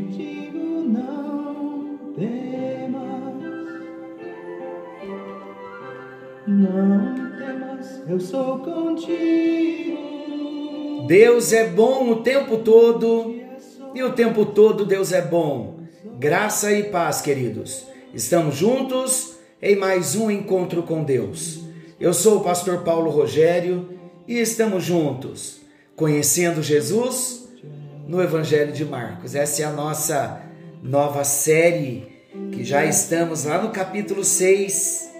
digo não temas, não temas, eu sou contigo. Deus é bom o tempo todo e o tempo todo Deus é bom. Graça e paz, queridos. Estamos juntos em mais um encontro com Deus. Eu sou o pastor Paulo Rogério e estamos juntos conhecendo Jesus no Evangelho de Marcos. Essa é a nossa nova série que já estamos lá no capítulo 6,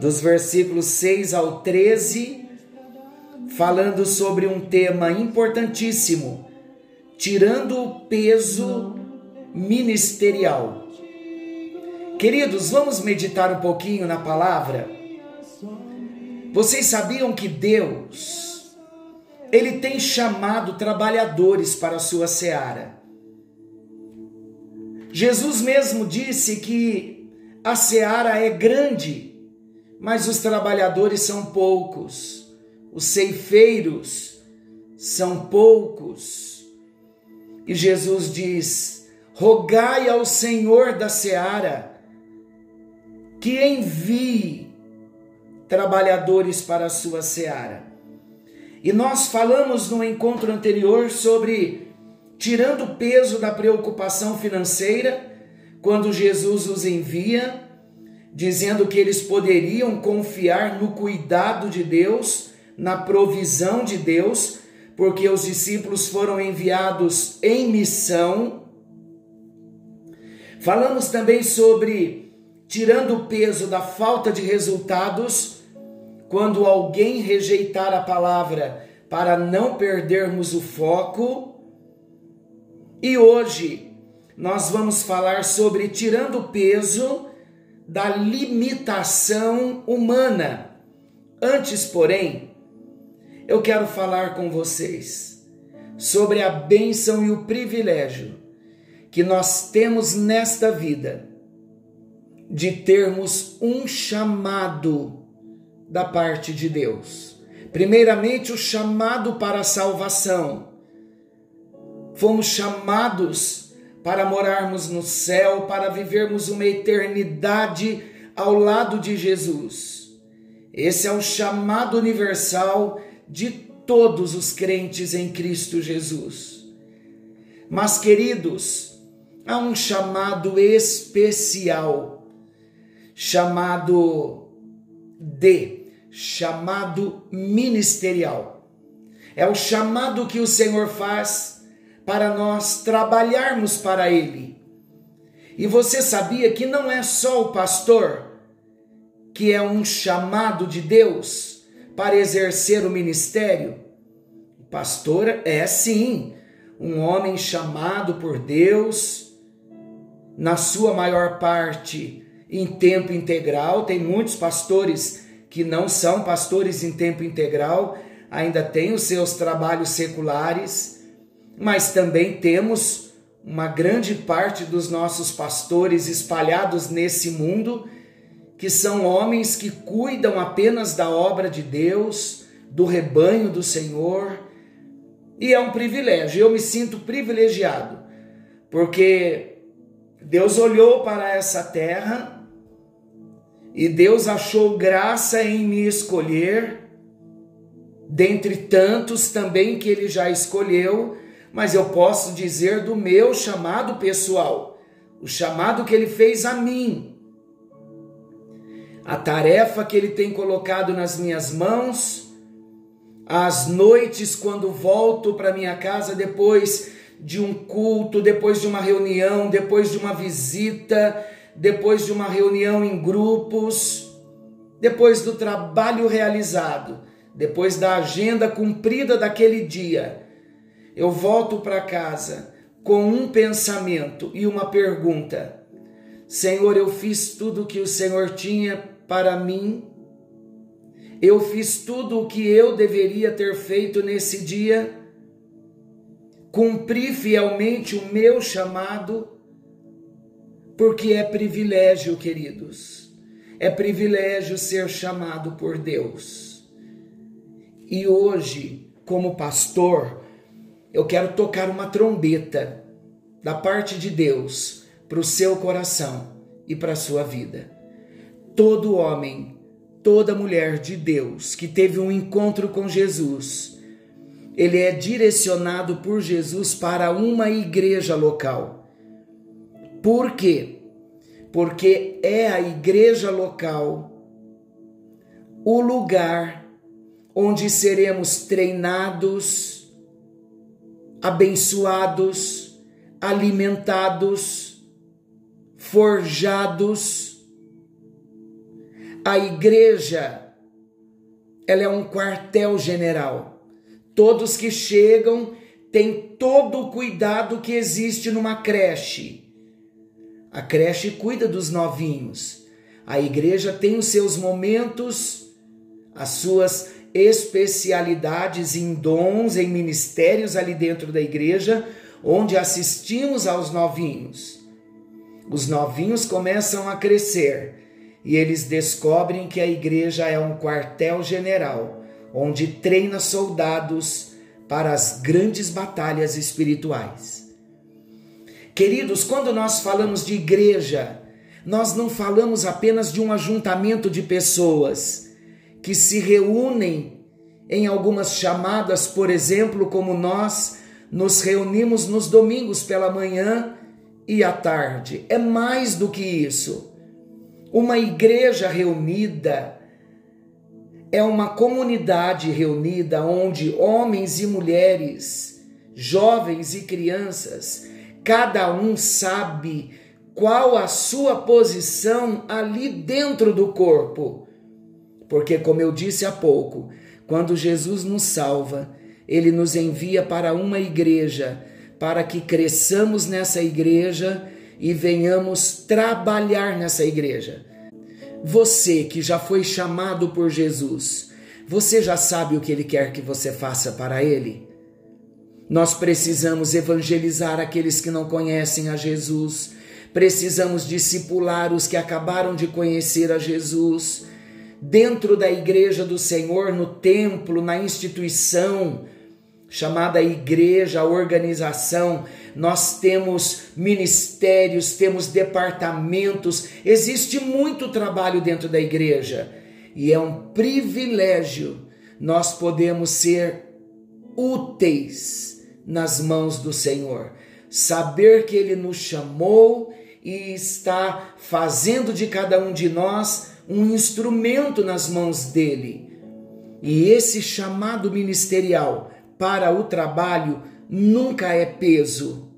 dos versículos 6 ao 13 falando sobre um tema importantíssimo, tirando o peso ministerial. Queridos, vamos meditar um pouquinho na palavra? Vocês sabiam que Deus, Ele tem chamado trabalhadores para a sua seara. Jesus mesmo disse que a seara é grande, mas os trabalhadores são poucos os ceifeiros são poucos. E Jesus diz: rogai ao Senhor da seara que envie trabalhadores para a sua seara. E nós falamos no encontro anterior sobre tirando o peso da preocupação financeira, quando Jesus os envia, dizendo que eles poderiam confiar no cuidado de Deus na provisão de Deus, porque os discípulos foram enviados em missão. Falamos também sobre tirando o peso da falta de resultados quando alguém rejeitar a palavra para não perdermos o foco. E hoje nós vamos falar sobre tirando o peso da limitação humana. Antes, porém, eu quero falar com vocês sobre a bênção e o privilégio que nós temos nesta vida de termos um chamado da parte de Deus. Primeiramente, o chamado para a salvação. Fomos chamados para morarmos no céu, para vivermos uma eternidade ao lado de Jesus. Esse é o chamado universal de todos os crentes em Cristo Jesus. Mas, queridos, há um chamado especial, chamado de, chamado ministerial. É o chamado que o Senhor faz para nós trabalharmos para Ele. E você sabia que não é só o pastor que é um chamado de Deus? para exercer o ministério? O pastor é sim um homem chamado por Deus, na sua maior parte em tempo integral. Tem muitos pastores que não são pastores em tempo integral, ainda têm os seus trabalhos seculares, mas também temos uma grande parte dos nossos pastores espalhados nesse mundo que são homens que cuidam apenas da obra de Deus, do rebanho do Senhor, e é um privilégio. Eu me sinto privilegiado, porque Deus olhou para essa terra e Deus achou graça em me escolher, dentre tantos também que Ele já escolheu, mas eu posso dizer do meu chamado pessoal, o chamado que Ele fez a mim. A tarefa que Ele tem colocado nas minhas mãos, as noites quando volto para minha casa depois de um culto, depois de uma reunião, depois de uma visita, depois de uma reunião em grupos, depois do trabalho realizado, depois da agenda cumprida daquele dia, eu volto para casa com um pensamento e uma pergunta: Senhor, eu fiz tudo o que o Senhor tinha para mim. Eu fiz tudo o que eu deveria ter feito nesse dia, cumpri fielmente o meu chamado. Porque é privilégio, queridos. É privilégio ser chamado por Deus. E hoje, como pastor, eu quero tocar uma trombeta da parte de Deus para o seu coração e para a sua vida. Todo homem, toda mulher de Deus que teve um encontro com Jesus, ele é direcionado por Jesus para uma igreja local. Por quê? Porque é a igreja local o lugar onde seremos treinados, abençoados, alimentados, forjados. A igreja, ela é um quartel-general. Todos que chegam têm todo o cuidado que existe numa creche. A creche cuida dos novinhos. A igreja tem os seus momentos, as suas especialidades em dons, em ministérios ali dentro da igreja, onde assistimos aos novinhos. Os novinhos começam a crescer e eles descobrem que a igreja é um quartel-general, onde treina soldados para as grandes batalhas espirituais. Queridos, quando nós falamos de igreja, nós não falamos apenas de um ajuntamento de pessoas que se reúnem em algumas chamadas, por exemplo, como nós nos reunimos nos domingos pela manhã e à tarde. É mais do que isso. Uma igreja reunida é uma comunidade reunida onde homens e mulheres, jovens e crianças, cada um sabe qual a sua posição ali dentro do corpo. Porque, como eu disse há pouco, quando Jesus nos salva, ele nos envia para uma igreja, para que cresçamos nessa igreja e venhamos trabalhar nessa igreja. Você que já foi chamado por Jesus, você já sabe o que ele quer que você faça para ele? Nós precisamos evangelizar aqueles que não conhecem a Jesus, precisamos discipular os que acabaram de conhecer a Jesus. Dentro da igreja do Senhor, no templo, na instituição, chamada igreja, organização, nós temos ministérios, temos departamentos, existe muito trabalho dentro da igreja. E é um privilégio nós podemos ser úteis nas mãos do Senhor, saber que Ele nos chamou e está fazendo de cada um de nós um instrumento nas mãos dele. E esse chamado ministerial para o trabalho nunca é peso.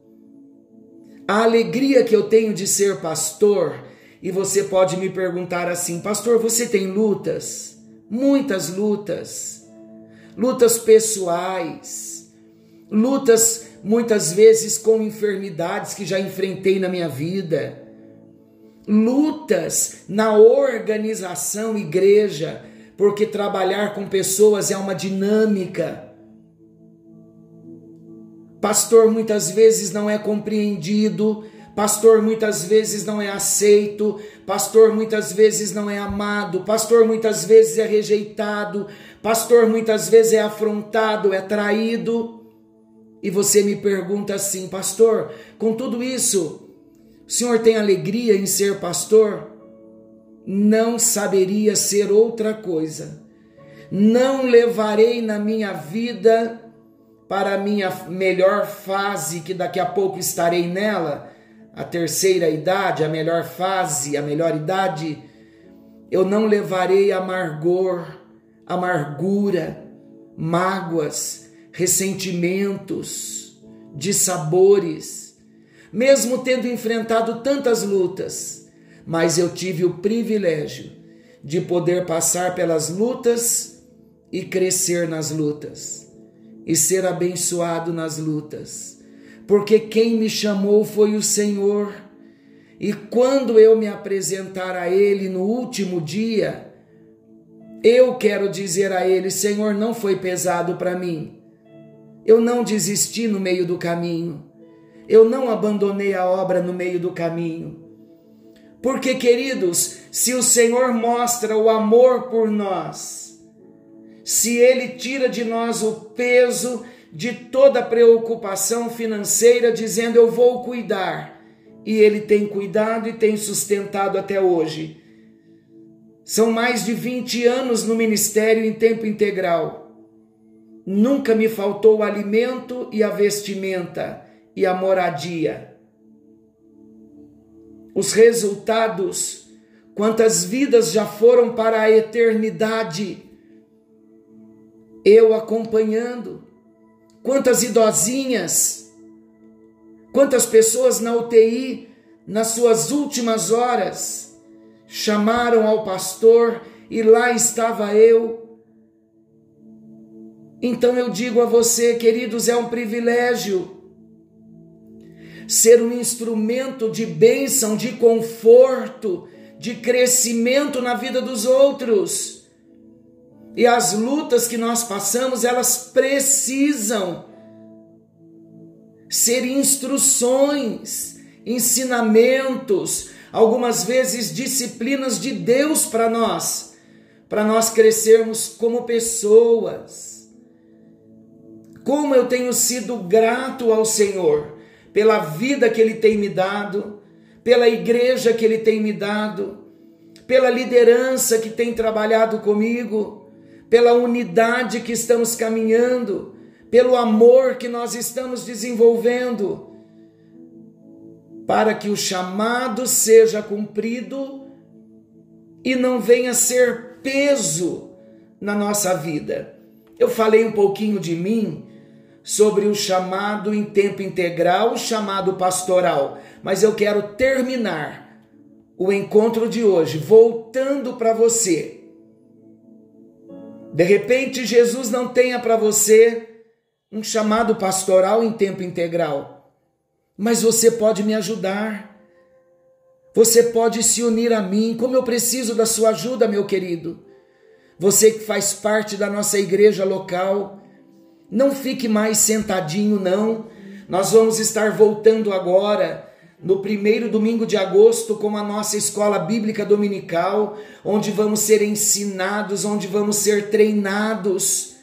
A alegria que eu tenho de ser pastor, e você pode me perguntar assim: Pastor, você tem lutas? Muitas lutas. Lutas pessoais, lutas muitas vezes com enfermidades que já enfrentei na minha vida, lutas na organização igreja, porque trabalhar com pessoas é uma dinâmica. Pastor muitas vezes não é compreendido, pastor muitas vezes não é aceito, pastor muitas vezes não é amado, pastor muitas vezes é rejeitado, pastor muitas vezes é afrontado, é traído. E você me pergunta assim, pastor, com tudo isso, o senhor tem alegria em ser pastor? Não saberia ser outra coisa. Não levarei na minha vida para a minha melhor fase, que daqui a pouco estarei nela, a terceira idade, a melhor fase, a melhor idade, eu não levarei amargor, amargura, mágoas, ressentimentos, dissabores, mesmo tendo enfrentado tantas lutas, mas eu tive o privilégio de poder passar pelas lutas e crescer nas lutas e ser abençoado nas lutas, porque quem me chamou foi o Senhor. E quando eu me apresentar a Ele no último dia, eu quero dizer a Ele: Senhor, não foi pesado para mim. Eu não desisti no meio do caminho. Eu não abandonei a obra no meio do caminho. Porque, queridos, se o Senhor mostra o amor por nós, se Ele tira de nós o peso de toda preocupação financeira, dizendo eu vou cuidar, e Ele tem cuidado e tem sustentado até hoje. São mais de 20 anos no ministério em tempo integral. Nunca me faltou o alimento e a vestimenta e a moradia os resultados, quantas vidas já foram para a eternidade. Eu acompanhando, quantas idosinhas, quantas pessoas na UTI, nas suas últimas horas, chamaram ao pastor e lá estava eu. Então eu digo a você, queridos, é um privilégio ser um instrumento de bênção, de conforto, de crescimento na vida dos outros. E as lutas que nós passamos, elas precisam ser instruções, ensinamentos, algumas vezes disciplinas de Deus para nós, para nós crescermos como pessoas. Como eu tenho sido grato ao Senhor pela vida que Ele tem me dado, pela igreja que Ele tem me dado, pela liderança que tem trabalhado comigo, pela unidade que estamos caminhando, pelo amor que nós estamos desenvolvendo, para que o chamado seja cumprido e não venha ser peso na nossa vida. Eu falei um pouquinho de mim sobre o chamado em tempo integral, o chamado pastoral, mas eu quero terminar o encontro de hoje voltando para você. De repente, Jesus não tenha para você um chamado pastoral em tempo integral, mas você pode me ajudar. Você pode se unir a mim, como eu preciso da sua ajuda, meu querido. Você que faz parte da nossa igreja local, não fique mais sentadinho, não. Nós vamos estar voltando agora, no primeiro domingo de agosto, com a nossa escola bíblica dominical, onde vamos ser ensinados, onde vamos ser treinados,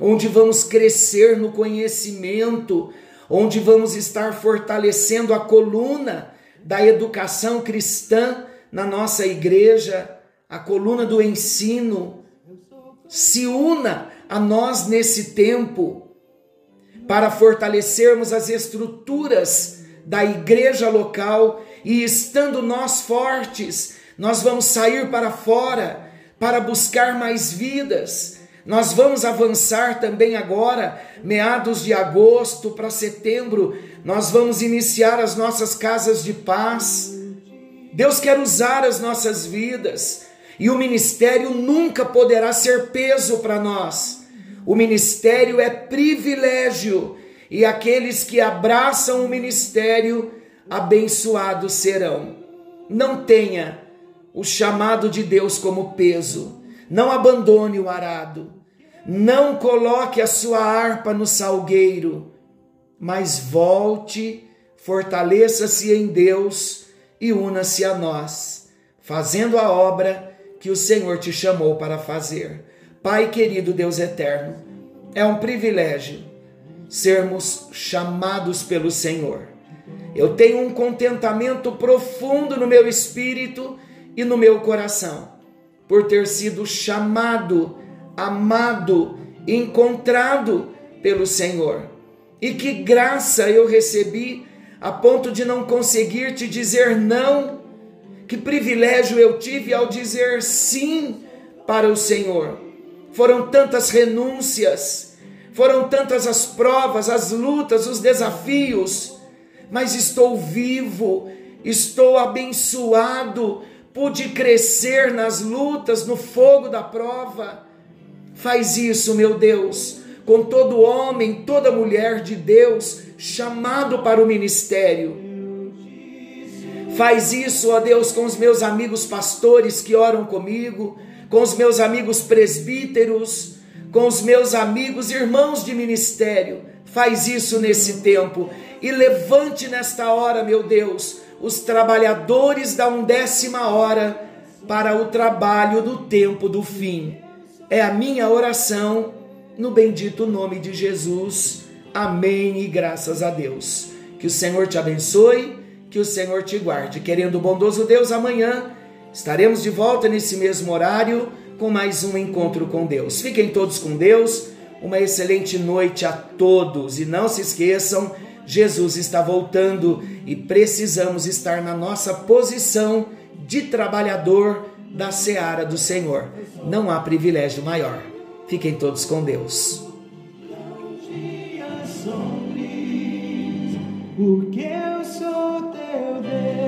onde vamos crescer no conhecimento, onde vamos estar fortalecendo a coluna da educação cristã na nossa igreja, a coluna do ensino. Se una a nós nesse tempo para fortalecermos as estruturas da igreja local e estando nós fortes, nós vamos sair para fora para buscar mais vidas. Nós vamos avançar também agora, meados de agosto para setembro, nós vamos iniciar as nossas casas de paz. Deus quer usar as nossas vidas e o ministério nunca poderá ser peso para nós o ministério é privilégio e aqueles que abraçam o ministério abençoados serão. Não tenha o chamado de Deus como peso. Não abandone o arado. Não coloque a sua harpa no salgueiro, mas volte, fortaleça-se em Deus e una-se a nós, fazendo a obra que o Senhor te chamou para fazer. Pai querido Deus eterno, é um privilégio sermos chamados pelo Senhor. Eu tenho um contentamento profundo no meu espírito e no meu coração por ter sido chamado, amado, encontrado pelo Senhor. E que graça eu recebi a ponto de não conseguir te dizer não. Que privilégio eu tive ao dizer sim para o Senhor foram tantas renúncias, foram tantas as provas, as lutas, os desafios, mas estou vivo, estou abençoado, pude crescer nas lutas, no fogo da prova. Faz isso, meu Deus, com todo homem, toda mulher de Deus chamado para o ministério. Faz isso, ó Deus, com os meus amigos pastores que oram comigo, com os meus amigos presbíteros, com os meus amigos irmãos de ministério. Faz isso nesse tempo e levante nesta hora, meu Deus, os trabalhadores da undécima hora para o trabalho do tempo do fim. É a minha oração no bendito nome de Jesus. Amém e graças a Deus. Que o Senhor te abençoe, que o Senhor te guarde. Querendo o bondoso Deus, amanhã estaremos de volta nesse mesmo horário com mais um encontro com Deus. Fiquem todos com Deus. Uma excelente noite a todos e não se esqueçam, Jesus está voltando e precisamos estar na nossa posição de trabalhador da seara do Senhor. Não há privilégio maior. Fiquem todos com Deus. Porque there.